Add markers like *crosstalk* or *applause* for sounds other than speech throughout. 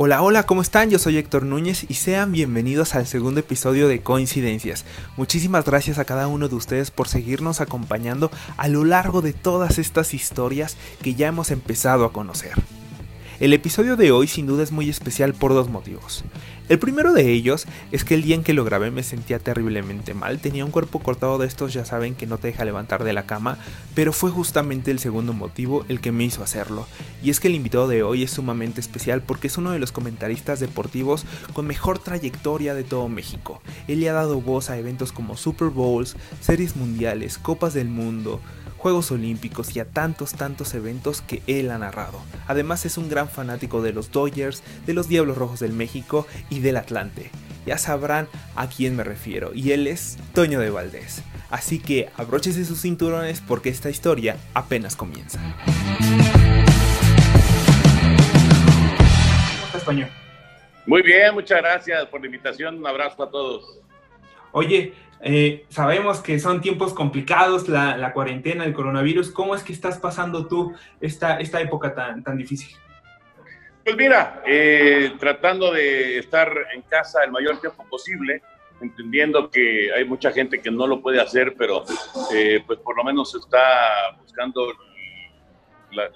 Hola, hola, ¿cómo están? Yo soy Héctor Núñez y sean bienvenidos al segundo episodio de Coincidencias. Muchísimas gracias a cada uno de ustedes por seguirnos acompañando a lo largo de todas estas historias que ya hemos empezado a conocer. El episodio de hoy sin duda es muy especial por dos motivos. El primero de ellos es que el día en que lo grabé me sentía terriblemente mal, tenía un cuerpo cortado de estos ya saben que no te deja levantar de la cama, pero fue justamente el segundo motivo el que me hizo hacerlo, y es que el invitado de hoy es sumamente especial porque es uno de los comentaristas deportivos con mejor trayectoria de todo México. Él le ha dado voz a eventos como Super Bowls, series mundiales, Copas del Mundo, Juegos Olímpicos y a tantos tantos eventos que él ha narrado. Además es un gran fanático de los Dodgers, de los Diablos Rojos del México y del Atlante. Ya sabrán a quién me refiero y él es Toño de Valdés. Así que abróchese sus cinturones porque esta historia apenas comienza. ¿Cómo estás, Toño? Muy bien, muchas gracias por la invitación. Un abrazo a todos. Oye, eh, sabemos que son tiempos complicados, la, cuarentena, el coronavirus. ¿Cómo es que estás pasando tú esta, esta época tan, tan difícil? Pues mira, eh, tratando de estar en casa el mayor tiempo posible, entendiendo que hay mucha gente que no lo puede hacer, pero eh, pues por lo menos está buscando la,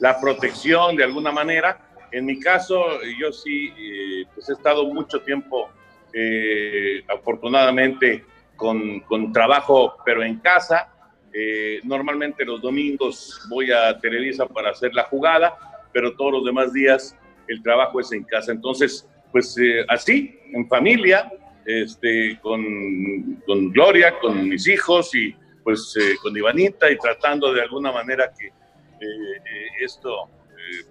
la, protección de alguna manera. En mi caso, yo sí, pues he estado mucho tiempo eh, afortunadamente con, con, trabajo, pero en casa. Eh, normalmente los domingos voy a Televisa para hacer la jugada, pero todos los demás días el trabajo es en casa. Entonces, pues eh, así, en familia, este, con, con, Gloria, con mis hijos y pues con Ivanita y tratando de alguna manera que esto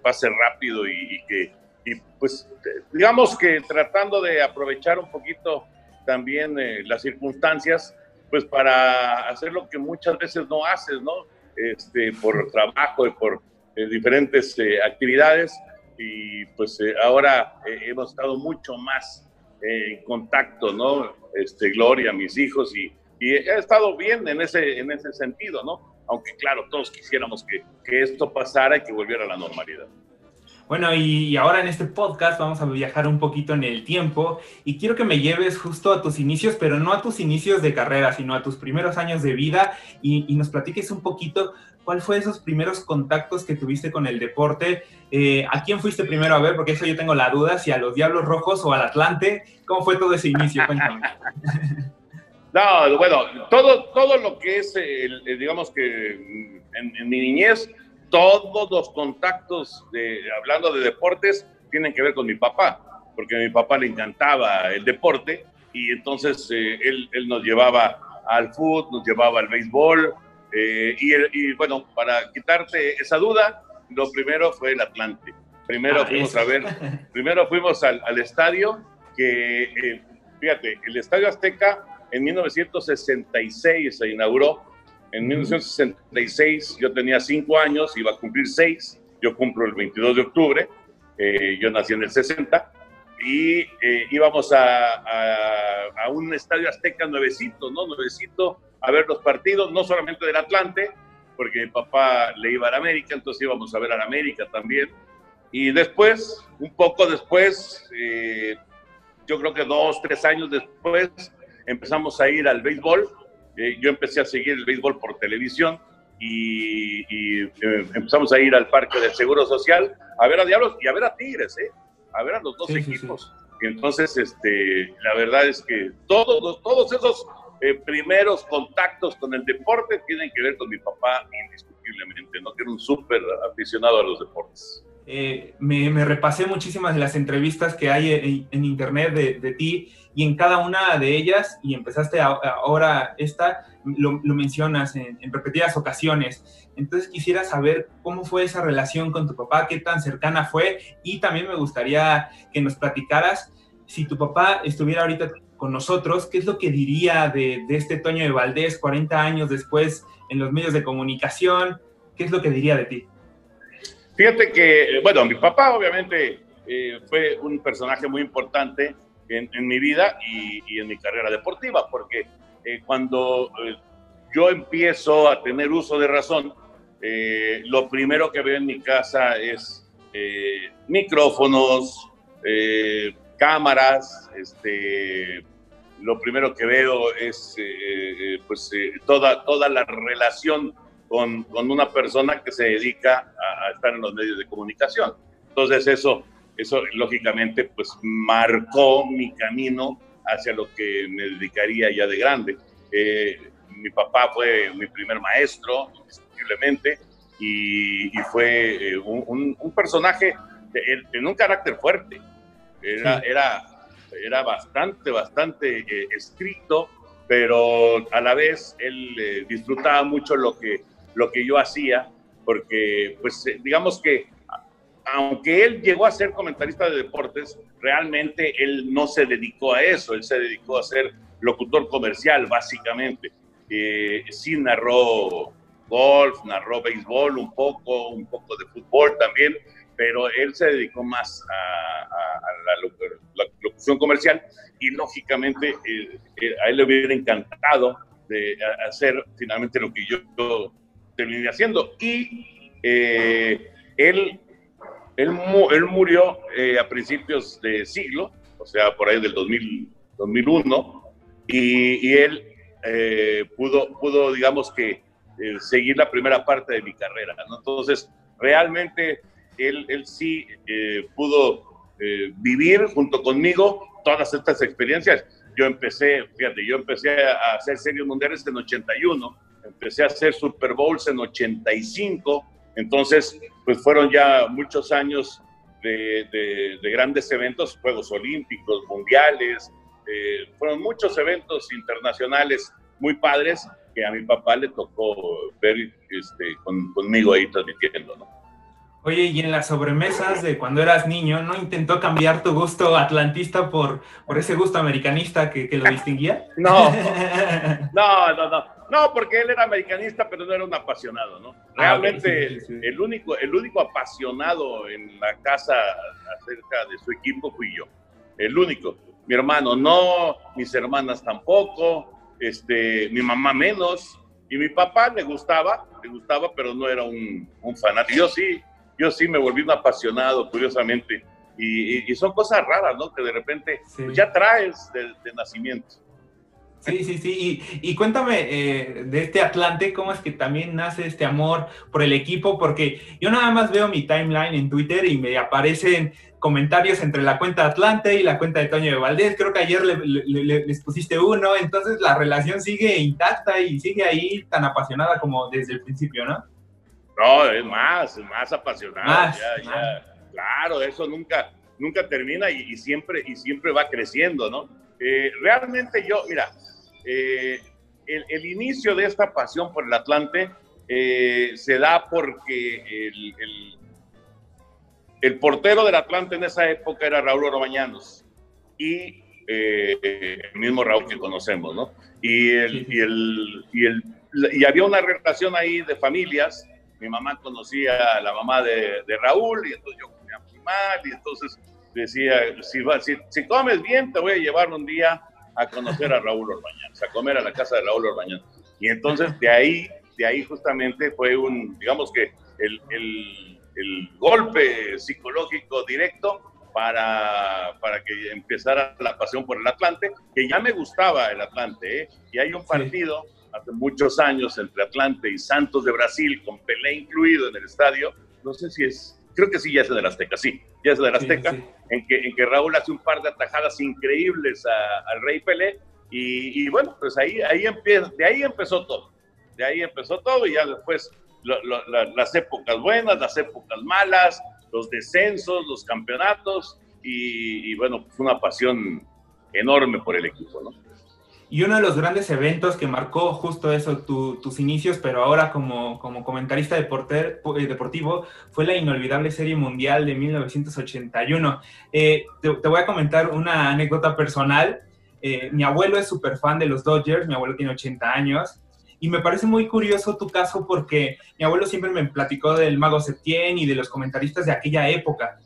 pase rápido y, y que y pues digamos que tratando de aprovechar un poquito también eh, las circunstancias, pues para hacer lo que muchas veces no haces, ¿no? Este, por trabajo y por eh, diferentes eh, actividades. Y pues ahora hemos estado mucho más en contacto, ¿no? Este, Gloria, mis hijos, y, y he estado bien en ese, en ese sentido, ¿no? Aunque claro, todos quisiéramos que, que esto pasara y que volviera a la normalidad. Bueno, y, ahora en este podcast vamos a viajar un poquito en el tiempo y quiero que me lleves justo a tus inicios, pero no a tus inicios de carrera, sino a tus primeros años de vida y, nos platiques un poquito cuál fue esos primeros contactos que tuviste con el deporte. Eh, ¿A quién fuiste primero a ver? Porque eso yo tengo la duda, si a los Diablos Rojos o al Atlante. ¿Cómo fue todo ese inicio? *laughs* Cuéntame. No, bueno, todo, todo lo que es, digamos que en, en mi niñez, todos los contactos, de, hablando de deportes, tienen que ver con mi papá, porque a mi papá le encantaba el deporte y entonces eh, él, él, nos llevaba al fútbol, nos llevaba al béisbol eh, y, y, bueno, para quitarte esa duda, lo primero fue el Atlante. Primero ah, fuimos a ver, *laughs* primero fuimos al, al estadio que, eh, fíjate, el Estadio Azteca en 1966 se inauguró en 1966 yo tenía cinco años, iba a cumplir seis, yo cumplo el 22 de octubre, eh, yo nací en el 60, y eh, íbamos a, a, un estadio azteca nuevecito, ¿no? Nuevecito, a ver los partidos, no solamente del Atlante, porque mi papá le iba a la América, entonces íbamos a ver a la América también. Y después, un poco después, eh, yo creo que dos, tres años después, empezamos a ir al béisbol eh, yo empecé a seguir el béisbol por televisión y, eh, empezamos a ir al Parque del Seguro Social a ver a Diablos y a ver a Tigres, ¿eh? a ver a los dos equipos. Entonces, este, la verdad es que todos, todos esos eh, primeros contactos con el deporte tienen que ver con mi papá indiscutiblemente, ¿no? que era un súper aficionado a los deportes. Me, repasé muchísimas de las entrevistas que hay en, internet de, de ti y en cada una de ellas, y empezaste ahora esta, lo, mencionas en, repetidas ocasiones. Entonces quisiera saber cómo fue esa relación con tu papá, qué tan cercana fue, y también me gustaría que nos platicaras si tu papá estuviera ahorita con nosotros, ¿qué es lo que diría de, este Toño de Valdés 40 años después en los medios de comunicación? ¿Qué es lo que diría de ti? Fíjate que, bueno, mi papá obviamente eh, fue un personaje muy importante en, mi vida y, en mi carrera deportiva, porque eh, cuando eh, yo empiezo a tener uso de razón, eh, lo primero que veo en mi casa es eh, micrófonos, eh, cámaras, este, lo primero que veo es eh, pues toda, toda la relación con, con, una persona que se dedica a, estar en los medios de comunicación. Entonces eso, eso lógicamente pues marcó mi camino hacia lo que me dedicaría ya de grande. mi papá fue mi primer maestro, indiscutiblemente, y, fue eh, un, un, personaje de, un carácter fuerte. Era, era, era bastante, bastante eh, estricto, pero a la vez él eh, disfrutaba mucho lo que, lo que yo hacía, porque, pues, digamos que aunque él llegó a ser comentarista de deportes, realmente él no se dedicó a eso, él se dedicó a ser locutor comercial, básicamente. Eh, sí narró golf, narró béisbol un poco, un poco de fútbol también, pero él se dedicó más a, la, locución comercial y lógicamente eh, eh, a él le hubiera encantado de hacer finalmente lo que yo, terminé haciendo. Y eh, él, él, él, murió a principios de siglo, o sea, por ahí del 2000, 2001, y, y él pudo, pudo, digamos que, eh, seguir la primera parte de mi carrera. ¿no? Entonces, realmente él, él sí eh, pudo eh, vivir junto conmigo todas estas experiencias. Yo empecé, fíjate, yo empecé a hacer series mundiales en 81, empecé a hacer Super Bowls en 85, entonces, pues fueron ya muchos años de, de, grandes eventos, Juegos Olímpicos, Mundiales, fueron muchos eventos internacionales muy padres que a mi papá le tocó ver este, conmigo ahí transmitiendo, ¿no? Oye, y en las sobremesas de cuando eras niño, ¿no intentó cambiar tu gusto atlantista por, por ese gusto americanista que, que lo distinguía? No, *laughs* no, no, no, no, porque él era americanista, pero no era un apasionado, ¿no? Ah, Realmente El, único, el único apasionado en la casa acerca de su equipo fui yo, el único. Mi hermano no, mis hermanas tampoco, este, mi mamá menos, y mi papá le gustaba, le gustaba, pero no era un, un fanático. Yo sí, yo sí me volví un apasionado, curiosamente, y, son cosas raras, ¿no? Que de repente pues, ya traes de, nacimiento. Sí, sí, sí. Y, cuéntame eh, de este Atlante, ¿cómo es que también nace este amor por el equipo? Porque yo nada más veo mi timeline en Twitter y me aparecen comentarios entre la cuenta Atlante y la cuenta de Toño de Valdés. Creo que ayer les pusiste uno, entonces la relación sigue intacta y sigue ahí tan apasionada como desde el principio, ¿no? No, es más, es más apasionada. Claro, eso nunca, nunca termina y, siempre, y siempre va creciendo, ¿no? Eh, realmente yo, mira, eh, el, inicio de esta pasión por el Atlante eh, se da porque el el portero del Atlante en esa época era Raúl Oromañanos y eh, el mismo Raúl que conocemos, ¿no? Y, el, y, el, y, el, y había una relación ahí de familias. Mi mamá conocía a la mamá de, de Raúl y entonces yo comía muy mal y entonces decía, si, si, si, comes bien, te voy a llevar un día a conocer a Raúl Orbañanos, a comer a la casa de Raúl Orbañanos. Y entonces de ahí, de ahí justamente fue un, digamos que el, el el golpe psicológico directo para, para que empezara la pasión por el Atlante, que ya me gustaba el Atlante, ¿eh? y hay un partido hace muchos años entre Atlante y Santos de Brasil, con Pelé incluido en el estadio, no sé si es, creo que sí, ya es el Azteca, sí, ya es el Azteca, En, que, en que Raúl hace un par de atajadas increíbles al Rey Pelé, y, y, bueno, pues ahí, ahí empieza, de ahí empezó todo, de ahí empezó todo, y ya después las épocas buenas, las épocas malas, los descensos, los campeonatos y, bueno, pues una pasión enorme por el equipo, ¿no? Y uno de los grandes eventos que marcó justo eso, tus inicios, pero ahora como, como comentarista eh, deportivo, fue la inolvidable Serie Mundial de 1981. Eh, te, voy a comentar una anécdota personal. Eh, mi abuelo es súper fan de los Dodgers, mi abuelo tiene 80 años, y me parece muy curioso tu caso porque mi abuelo siempre me platicó del mago Septién y de los comentaristas de aquella época.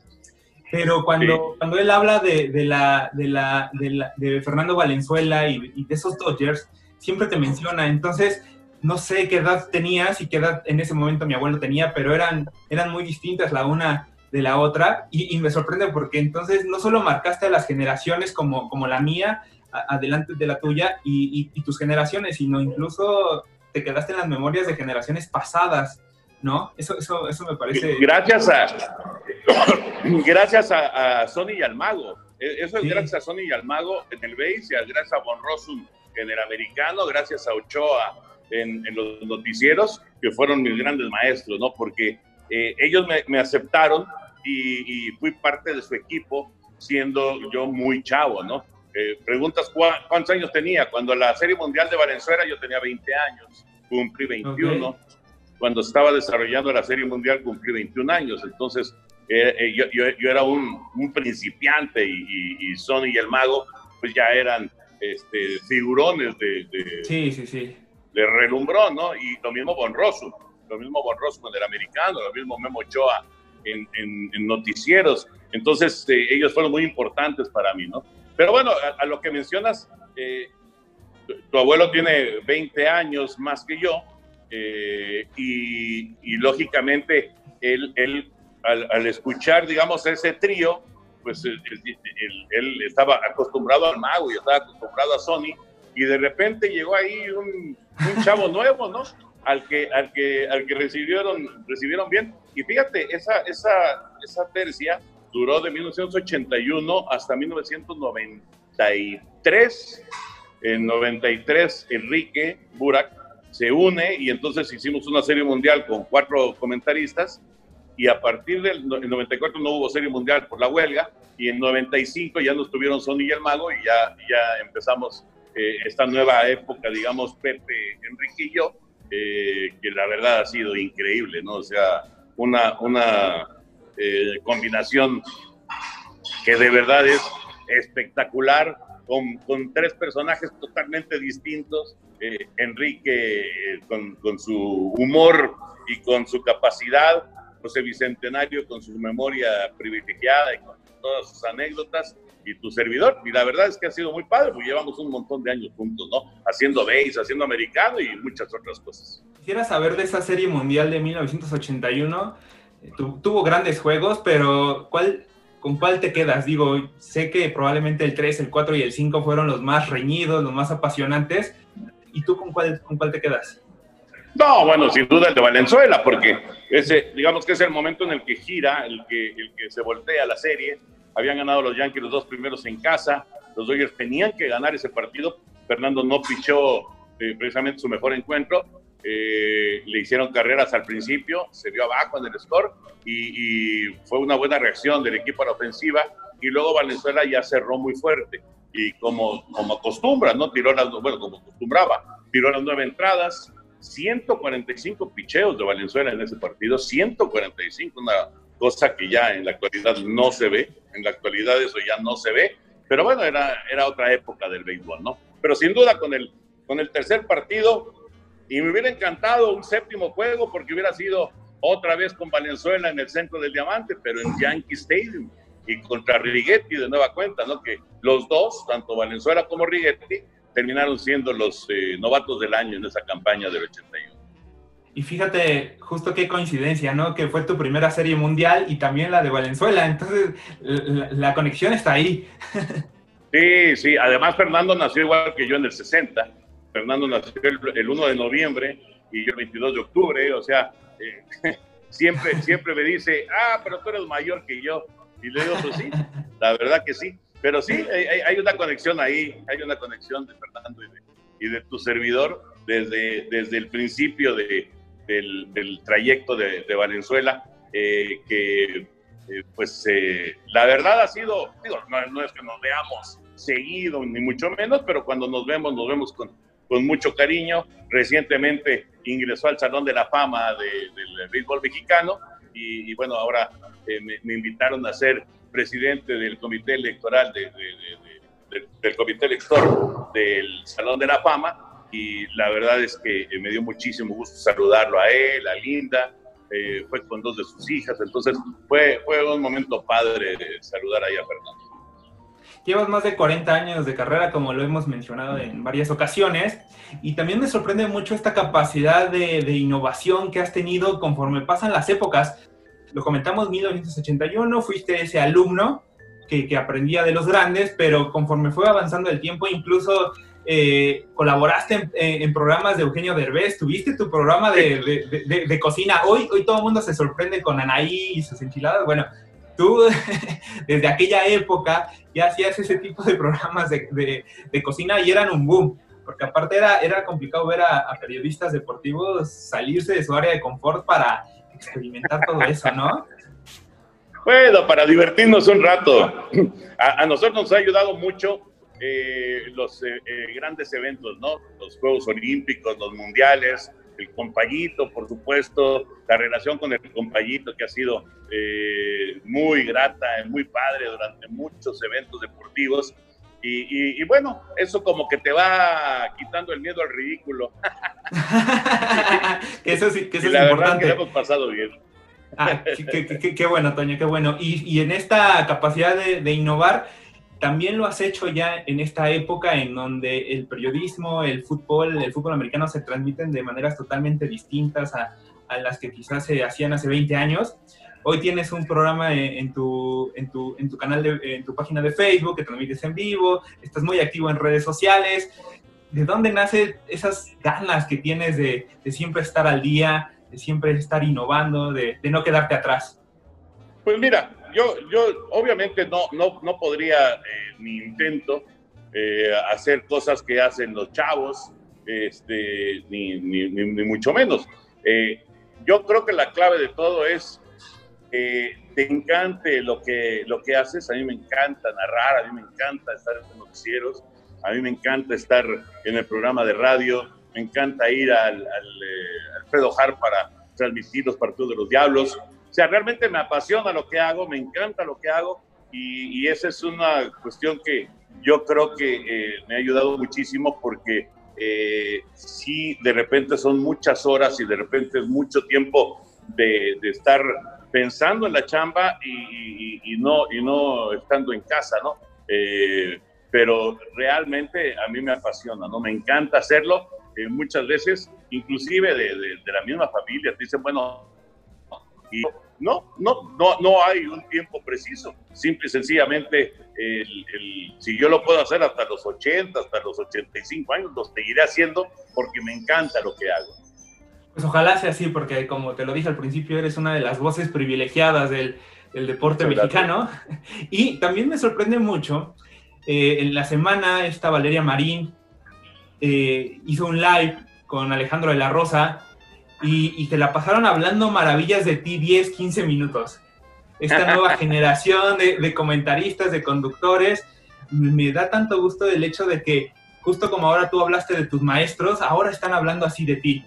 Pero cuando, cuando él habla de, de la, de, la, de, Fernando Valenzuela y, de esos Dodgers, siempre te menciona. Entonces, no sé qué edad tenías y qué edad en ese momento mi abuelo tenía, pero eran, eran muy distintas. La una de la otra y, me sorprende porque entonces no solo marcaste a las generaciones como, como la mía, adelante de la tuya y, tus generaciones, sino incluso te quedaste en las memorias de generaciones pasadas, ¿no? Eso, eso, eso me parece... Gracias a, *coughs* gracias a, Sony y al Mago. E, eso es gracias a Sony y al Mago en el base, gracias a Von Rossum en el americano, gracias a Ochoa en, los noticieros, que fueron mis grandes maestros, ¿no? Porque eh, ellos me, aceptaron y, fui parte de su equipo siendo yo muy chavo, ¿no? Eh, preguntas cuántos años tenía. Cuando la Serie Mundial de Valenzuela yo tenía 20 años, cumplí 21. Cuando estaba desarrollando la Serie Mundial cumplí 21 años. Entonces eh, yo, yo, era un, un principiante y, y, Sony y el Mago pues ya eran este, figurones de, sí, sí, sí. de relumbrón, ¿no? Y lo mismo Bonroso, lo mismo Bonroso con el americano, lo mismo Memo Ochoa en, en, noticieros. Entonces, eh, ellos fueron muy importantes para mí, ¿no? Pero bueno, a, lo que mencionas, eh, tu, abuelo tiene 20 años más que yo eh, y, y, lógicamente él, él al, al, escuchar, digamos, ese trío, pues él, estaba acostumbrado al mago y estaba acostumbrado a Sony, y de repente llegó ahí un, chavo *laughs* nuevo, ¿no? Al que, al que, al que recibieron, recibieron bien. Y fíjate, esa, esa, esa tercia duró de 1981 hasta 1993. En 93, Enrique Burak se une y entonces hicimos una serie mundial con cuatro comentaristas y a partir del 94 no hubo serie mundial por la huelga y en 95 ya nos tuvieron Sony y el Mago y ya, ya empezamos eh, esta nueva época, digamos, Pepe, Enrique y yo, eh, que la verdad ha sido increíble, ¿no? O sea, una, una eh, combinación que de verdad es espectacular, con, con tres personajes totalmente distintos, Enrique con, con su humor y con su capacidad, José Bicentenario con su memoria privilegiada y con todas sus anécdotas y tu servidor. Y la verdad es que ha sido muy padre, porque llevamos un montón de años juntos, ¿no? Haciendo base, haciendo americano y muchas otras cosas. Quisiera saber de esa serie mundial de 1981. Eh, tuvo grandes juegos, pero ¿cuál, ¿con cuál te quedas? Digo, sé que probablemente el 3, el 4 y el 5 fueron los más reñidos, los más apasionantes. ¿Y tú con cuál, con cuál te quedas? No, bueno, sin duda el de Valenzuela, porque ese, digamos que es el momento en el que gira, el que, el que se voltea la serie. Habían ganado los Yankees los dos primeros en casa, los Dodgers tenían que ganar ese partido. Fernando no pichó eh, precisamente su mejor encuentro, eh, le hicieron carreras al principio, se vio abajo en el score y, y, fue una buena reacción del equipo a la ofensiva y luego Valenzuela ya cerró muy fuerte y como, como acostumbra, ¿no? Tiró las, bueno, como acostumbraba, tiró las nueve entradas, 145 picheos de Valenzuela en ese partido, 145, una cosa que ya en la actualidad no se ve, en la actualidad eso ya no se ve, pero bueno, era, era otra época del béisbol, ¿no? Pero sin duda con el, con el tercer partido, y me hubiera encantado un séptimo juego porque hubiera sido otra vez con Valenzuela en el centro del diamante, pero en Yankee Stadium y contra Righetti de nueva cuenta, ¿no? Que los dos, tanto Valenzuela como Righetti, terminaron siendo los eh, novatos del año en esa campaña del 81. Y fíjate, justo qué coincidencia, ¿no? Que fue tu primera serie mundial y también la de Valenzuela. Entonces, la, conexión está ahí. *laughs* Sí, sí. Además, Fernando nació igual que yo en el 60. Fernando nació el, 1 de noviembre y yo el 22 de octubre. O sea, eh, *laughs* siempre, siempre me dice, ah, pero tú eres mayor que yo. Y le digo, pues sí, la verdad que sí. Pero sí, hay, una conexión ahí, hay una conexión de Fernando y de, tu servidor desde, desde el principio de, del, trayecto de, Valenzuela, eh, que eh, pues la verdad ha sido, digo, no, es que nos veamos seguido, ni mucho menos, pero cuando nos vemos, nos vemos con, con mucho cariño. Recientemente ingresó al Salón de la Fama del béisbol mexicano y, bueno, ahora me, me, invitaron a ser presidente del comité electoral del comité elector del Salón de la Fama y la verdad es que eh, me dio muchísimo gusto saludarlo a él, a Linda, eh, fue con dos de sus hijas, entonces fue, fue un momento padre de saludar ahí a Fernando. Llevas más de 40 años de carrera, como lo hemos mencionado en varias ocasiones, y también me sorprende mucho esta capacidad de, de innovación que has tenido conforme pasan las épocas lo comentamos, 1981, fuiste ese alumno que, que aprendía de los grandes, pero conforme fue avanzando el tiempo, incluso eh, colaboraste en, programas de Eugenio Derbez, tuviste tu programa de, de, cocina. Hoy, hoy todo el mundo se sorprende con Anaí y sus enchiladas. Bueno, tú *laughs* desde aquella época ya hacías ese tipo de programas de, cocina y eran un boom, porque aparte era, era complicado ver a, periodistas deportivos salirse de su área de confort para experimentar todo eso, ¿no? Bueno, para divertirnos un rato. A, nosotros nos ha ayudado mucho eh, los eh, eh, grandes eventos, ¿no? Los Juegos Olímpicos, los Mundiales, el compayito, por supuesto, la relación con el compayito que ha sido eh, muy grata, muy padre durante muchos eventos deportivos. Y, bueno, eso como que te va quitando el miedo al ridículo. *laughs* eso sí, que eso la verdad que hemos pasado bien. Ah, qué, bueno, Toño, qué bueno. Y, en esta capacidad de, de innovar, también lo has hecho ya en esta época en donde el periodismo, el fútbol, el fútbol americano se transmiten de maneras totalmente distintas a, a las que quizás se hacían hace 20 años. Hoy tienes un programa en, tu, en, tu, en tu canal, de, en tu página de Facebook que transmites en vivo, estás muy activo en redes sociales. ¿De dónde nacen esas ganas que tienes de, de, siempre estar al día, de siempre estar innovando, de, de no quedarte atrás? Pues mira, yo, yo obviamente no, no, no podría, eh, ni intento, eh, hacer cosas que hacen los chavos, este, ni, ni, ni, mucho menos. Eh, yo creo que la clave de todo es que te encante lo que, lo que haces. A mí me encanta narrar, a mí me encanta estar en los noticieros, a mí me encanta estar en el programa de radio, me encanta ir al, al Alfredo Har para transmitir los partidos de los Diablos sea, realmente me apasiona lo que hago, me encanta lo que hago y, esa es una cuestión que yo creo que eh, me ha ayudado muchísimo porque eh, sí, de repente son muchas horas y de repente es mucho tiempo de, estar pensando en la chamba y, no, y no estando en casa, ¿no? Eh, pero realmente a mí me apasiona, ¿no? Me encanta hacerlo. muchas veces, inclusive de, de, la misma familia, te dicen, bueno, y no, no, no, no hay un tiempo preciso. Simple y sencillamente, si yo lo puedo hacer hasta los 80, hasta los 85 años, lo seguiré haciendo porque me encanta lo que hago. Pues ojalá sea así, porque como te lo dije al principio, eres una de las voces privilegiadas del, deporte mexicano. *laughs* Y también me sorprende mucho, eh, en la semana esta Valeria Marín eh, hizo un live con Alejandro de la Rosa y, te la pasaron hablando maravillas de ti 10, 15 minutos. Esta nueva *laughs* generación de, comentaristas, de conductores, me da tanto gusto del hecho de que, justo como ahora tú hablaste de tus maestros, ahora están hablando así de ti.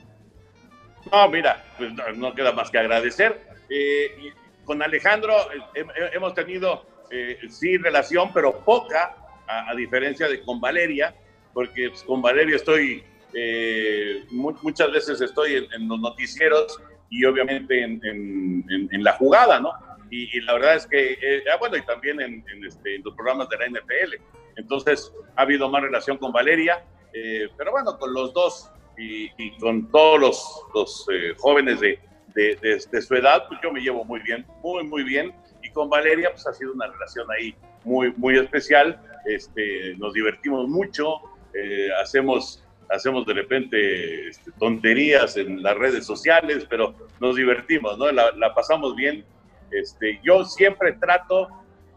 No, mira, pues no, queda más que agradecer. Eh, con Alejandro eh, hemos tenido, eh, sí, relación, pero poca, a, diferencia de con Valeria, porque pues, con Valeria estoy eh, muchas veces estoy en, los noticieros y obviamente en, la jugada, ¿no? Y, la verdad es que, eh, ah, bueno, y también este, en, los programas de la NFL. Entonces, ha habido más relación con Valeria, eh, pero bueno, con los dos y, con todos los, los jóvenes de, de, su edad, pues yo me llevo muy bien, muy, muy bien. Y con Valeria, pues ha sido una relación ahí muy, muy especial. Este, nos divertimos mucho, hacemos hacemos de repente este, tonterías en las redes sociales, pero nos divertimos, ¿no? La, pasamos bien. Este, yo siempre trato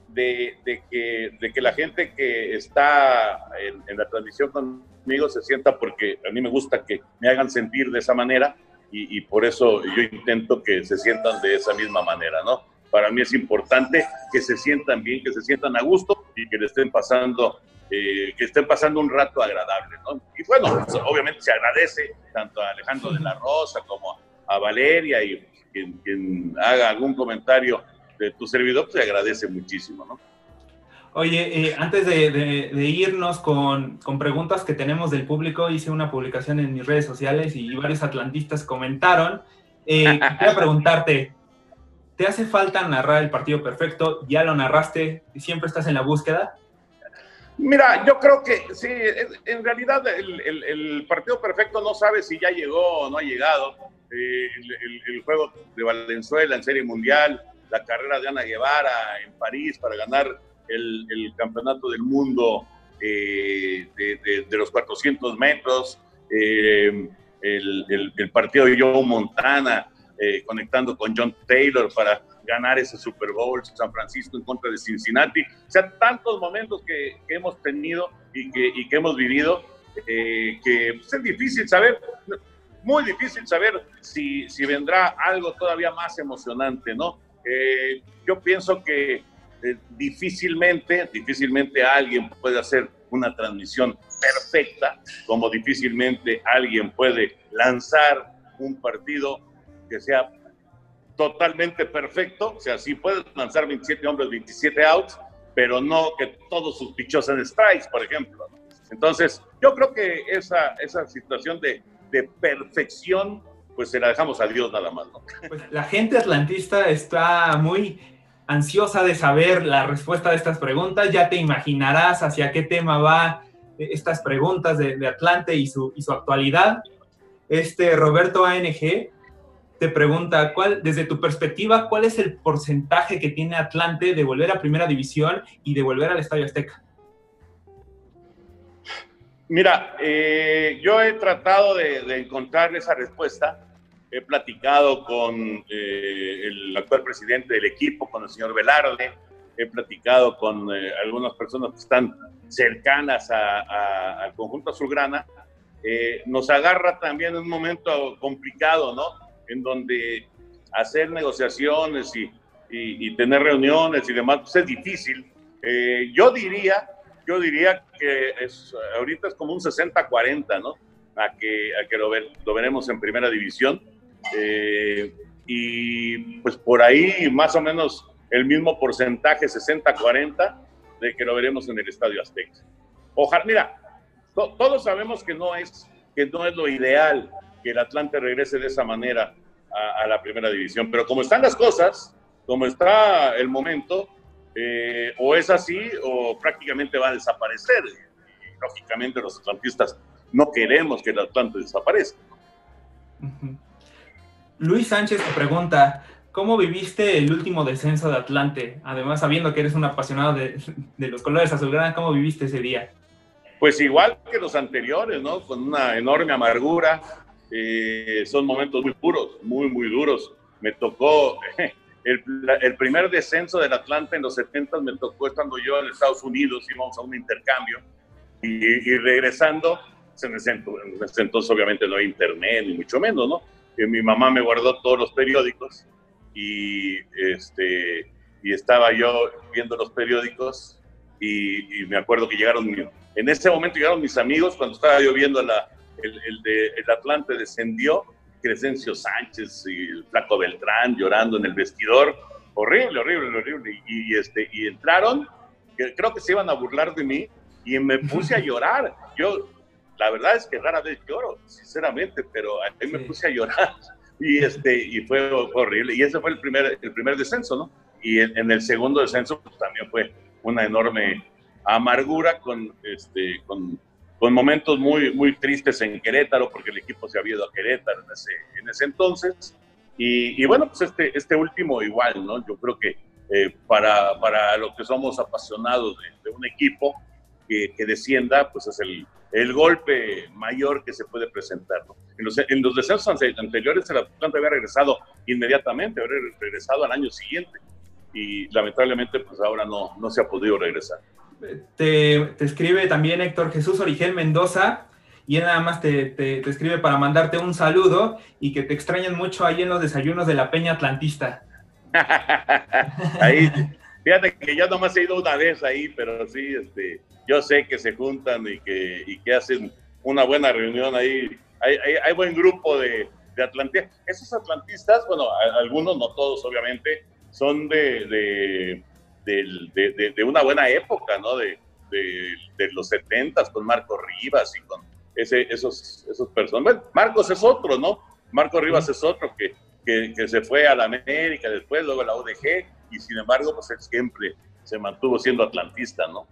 de, que, de, que, la gente que está en, la transmisión conmigo se sienta porque a mí me gusta que me hagan sentir de esa manera y, y, por eso yo intento que se sientan de esa misma manera, ¿no? Para mí es importante que se sientan bien, que se sientan a gusto y que le estén pasando eh, que estén pasando un rato agradable, ¿no? Y bueno, pues, obviamente se agradece tanto a Alejandro de la Rosa como a Valeria y quien, haga algún comentario de tu servidor, pues se agradece muchísimo, ¿no? Oye, eh, antes de, irnos con, con, preguntas que tenemos del público, hice una publicación en mis redes sociales y varios atlantistas comentaron. Eh, quería preguntarte, ¿te hace falta narrar el partido perfecto? ¿Ya lo narraste? y ¿Siempre estás en la búsqueda? Mira, yo creo que sí, en realidad el, partido perfecto no sabe si ya llegó o no ha llegado. Eh, el, juego de Valenzuela en Serie Mundial, la carrera de Ana Guevara en París para ganar el, campeonato del mundo eh, de, los 400 metros, eh, el, partido de Joe Montana eh, conectando con John Taylor para ganar ese Super Bowl San Francisco en contra de Cincinnati. O sea, tantos momentos que, hemos tenido y que, y que hemos vivido que pues, es difícil saber, muy difícil saber si, si vendrá algo todavía más emocionante, ¿no? Eh, yo pienso que eh, difícilmente, difícilmente alguien puede hacer una transmisión perfecta, como difícilmente alguien puede lanzar un partido que sea totalmente perfecto, o sea, sí puede lanzar 27 hombres, 27 outs, pero no que todos sus pichos en strikes, por ejemplo. Entonces, yo creo que esa, esa situación de, de perfección pues se la dejamos a Dios nada más. ¿no? Pues la gente atlantista está muy ansiosa de saber la respuesta de estas preguntas. Ya te imaginarás hacia qué tema va estas preguntas de, Atlante y su, y su actualidad. Este Roberto ANG te pregunta, ¿cuál, desde tu perspectiva, cuál es el porcentaje que tiene Atlante de volver a Primera División y de volver al Estadio Azteca? Mira, eh, yo he tratado de, encontrar esa respuesta. He platicado con eh, el actual presidente del equipo, con el señor Velarde. He platicado con eh, algunas personas que están cercanas al conjunto azulgrana. nos agarra también un momento complicado, ¿no? En donde hacer negociaciones y, tener reuniones y demás pues es difícil. yo diría yo diría que es, ahorita es como un 60-40, ¿no? A que, a que lo, lo, veremos en primera división. Eh, y pues por ahí más o menos el mismo porcentaje, 60-40, de que lo veremos en el Estadio Azteca. Ojalá, mira, todos sabemos que no, es, que no es lo ideal que el Atlante regrese de esa manera a, a la primera división, pero como están las cosas, como está el momento, eh, o es así o prácticamente va a desaparecer. Y, lógicamente los atlantistas no queremos que el Atlante desaparezca. Luis Sánchez te pregunta, ¿cómo viviste el último descenso de Atlante? Además, sabiendo que eres un apasionado de, los colores azulgrana, ¿cómo viviste ese día? Pues igual que los anteriores, ¿no? Con una enorme amargura. Eh, son momentos muy puros, muy, muy duros. Me tocó *laughs* el, primer descenso del Atlanta en los 70 me tocó estando yo en Estados Unidos, íbamos a un intercambio y, regresando, en ese, entonces obviamente no hay internet ni mucho menos, ¿no? Y mi mamá me guardó todos los periódicos y, este, y estaba yo viendo los periódicos y, me acuerdo que llegaron, en ese momento llegaron mis amigos cuando estaba yo viendo la, el, el, de, el Atlante descendió Crescencio Sánchez y el Flaco Beltrán llorando en el vestidor. Horrible, horrible, horrible. Y, este, y entraron, creo que se iban a burlar de mí, y me puse a *laughs* llorar. Yo, la verdad es que rara vez lloro, sinceramente, pero ahí me puse a llorar. Y, este, y fue horrible. Y ese fue el primer, el primer descenso, ¿no? Y en, el segundo descenso pues, también fue una enorme amargura con, este, con con momentos muy, muy tristes en Querétaro, porque el equipo se había ido a Querétaro en ese, en ese entonces. Y, bueno, pues este, este último igual, ¿no? Yo creo que eh, para, para los que somos apasionados de, un equipo que, que, descienda, pues es el, el golpe mayor que se puede presentar. ¿no? En, los, en los descensos anteriores el Atlante había regresado inmediatamente, había regresado al año siguiente y lamentablemente pues ahora no, no se ha podido regresar te, escribe también Héctor Jesús Origel Mendoza y él nada más te, escribe para mandarte un saludo y que te extrañan mucho ahí en los desayunos de la Peña Atlantista. *laughs* ahí, fíjate que yo nomás he ido una vez ahí, pero sí, este, yo sé que se juntan y que, y que hacen una buena reunión ahí. Hay, hay, buen grupo de, de atlantistas. Esos atlantistas, bueno, algunos, no todos obviamente, son de, una buena época, ¿no? De, los 70 con Marco Rivas y con ese, esos, esos personas. Marcos es otro, ¿no? Marco Rivas es otro que, que, se fue a la América, después luego a la UDG, y sin embargo, pues él siempre se mantuvo siendo atlantista, ¿no?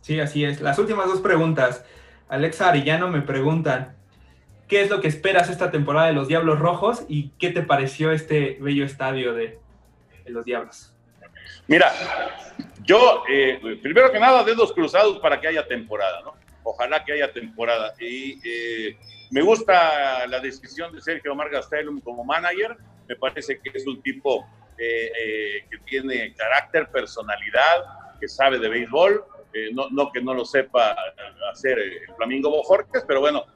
Sí, así es. Las últimas dos preguntas. Alexa Arillano me preguntan, ¿qué es lo que esperas esta temporada de los Diablos Rojos y qué te pareció este bello estadio de, los Diablos. Mira, yo, eh, primero que nada, dedos cruzados para que haya temporada, ¿no? Ojalá que haya temporada. Y eh, me gusta la decisión de Sergio Omar Gastelum como manager. Me parece que es un tipo eh, que tiene carácter, personalidad, que sabe de béisbol. no, no, que no lo sepa hacer el Flamingo Bojorques, pero bueno,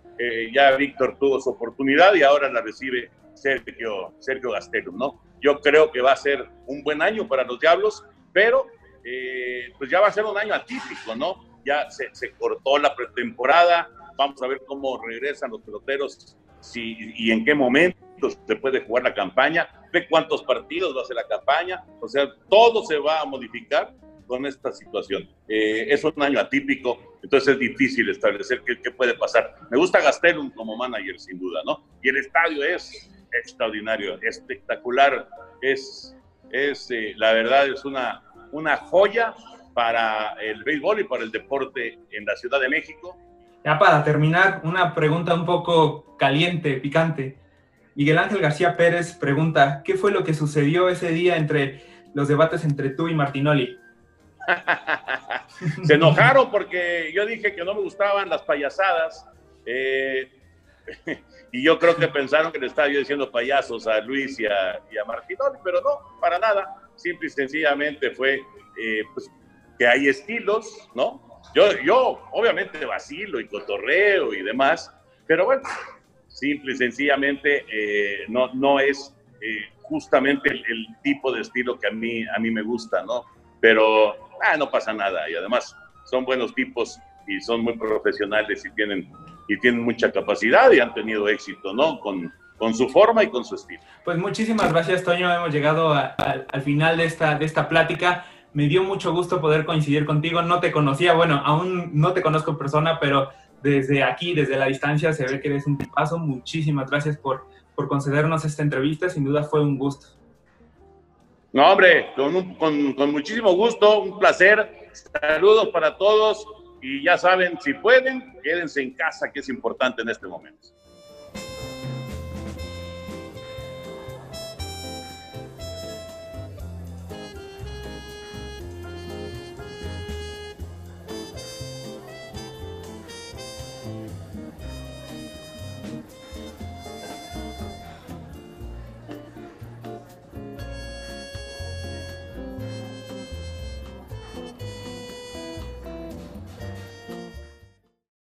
ya Víctor tuvo su oportunidad y ahora la recibe Sergio, Sergio Gastelum, ¿no? Yo creo que va a ser un buen año para los Diablos, pero eh, pues ya va a ser un año atípico, ¿no? Ya se, cortó la pretemporada, vamos a ver cómo regresan los peloteros si, y en qué momento se puede jugar la campaña, ve cuántos partidos va a ser la campaña, o sea, todo se va a modificar con esta situación. Eh, es un año atípico, entonces es difícil establecer qué, qué, puede pasar. Me gusta Gastelum como manager, sin duda, ¿no? Y el estadio es extraordinario, espectacular. Es, es eh, la verdad, es una, una joya para el béisbol y para el deporte en la Ciudad de México. Ya para terminar, una pregunta un poco caliente, picante. Miguel Ángel García Pérez pregunta, ¿qué fue lo que sucedió ese día entre los debates entre tú y Martinoli? *laughs* Se enojaron porque yo dije que no me gustaban las payasadas. Eh, *laughs* y yo creo que pensaron que le estaba yo diciendo payasos a Luis y a, y a Martinoli, pero no, para nada. Simple y sencillamente fue eh, pues, que hay estilos, ¿no? Yo, yo obviamente vacilo y cotorreo y demás, pero bueno, simple y sencillamente eh, no, no es eh, justamente el, el, tipo de estilo que a mí, a mí me gusta, ¿no? Pero ah, no pasa nada y además son buenos tipos y son muy profesionales y tienen y tienen mucha capacidad y han tenido éxito, ¿no? Con, con su forma y con su estilo. Pues muchísimas gracias, Toño. Hemos llegado a, a, al final de esta, de esta plática. Me dio mucho gusto poder coincidir contigo. No te conocía, bueno, aún no te conozco en persona, pero desde aquí, desde la distancia, se ve que eres un tipazo. Muchísimas gracias por, por concedernos esta entrevista. Sin duda fue un gusto. No, hombre, con, un, con, con muchísimo gusto, un placer. Saludos para todos y ya saben, si pueden, quédense en casa, que es importante en este momento.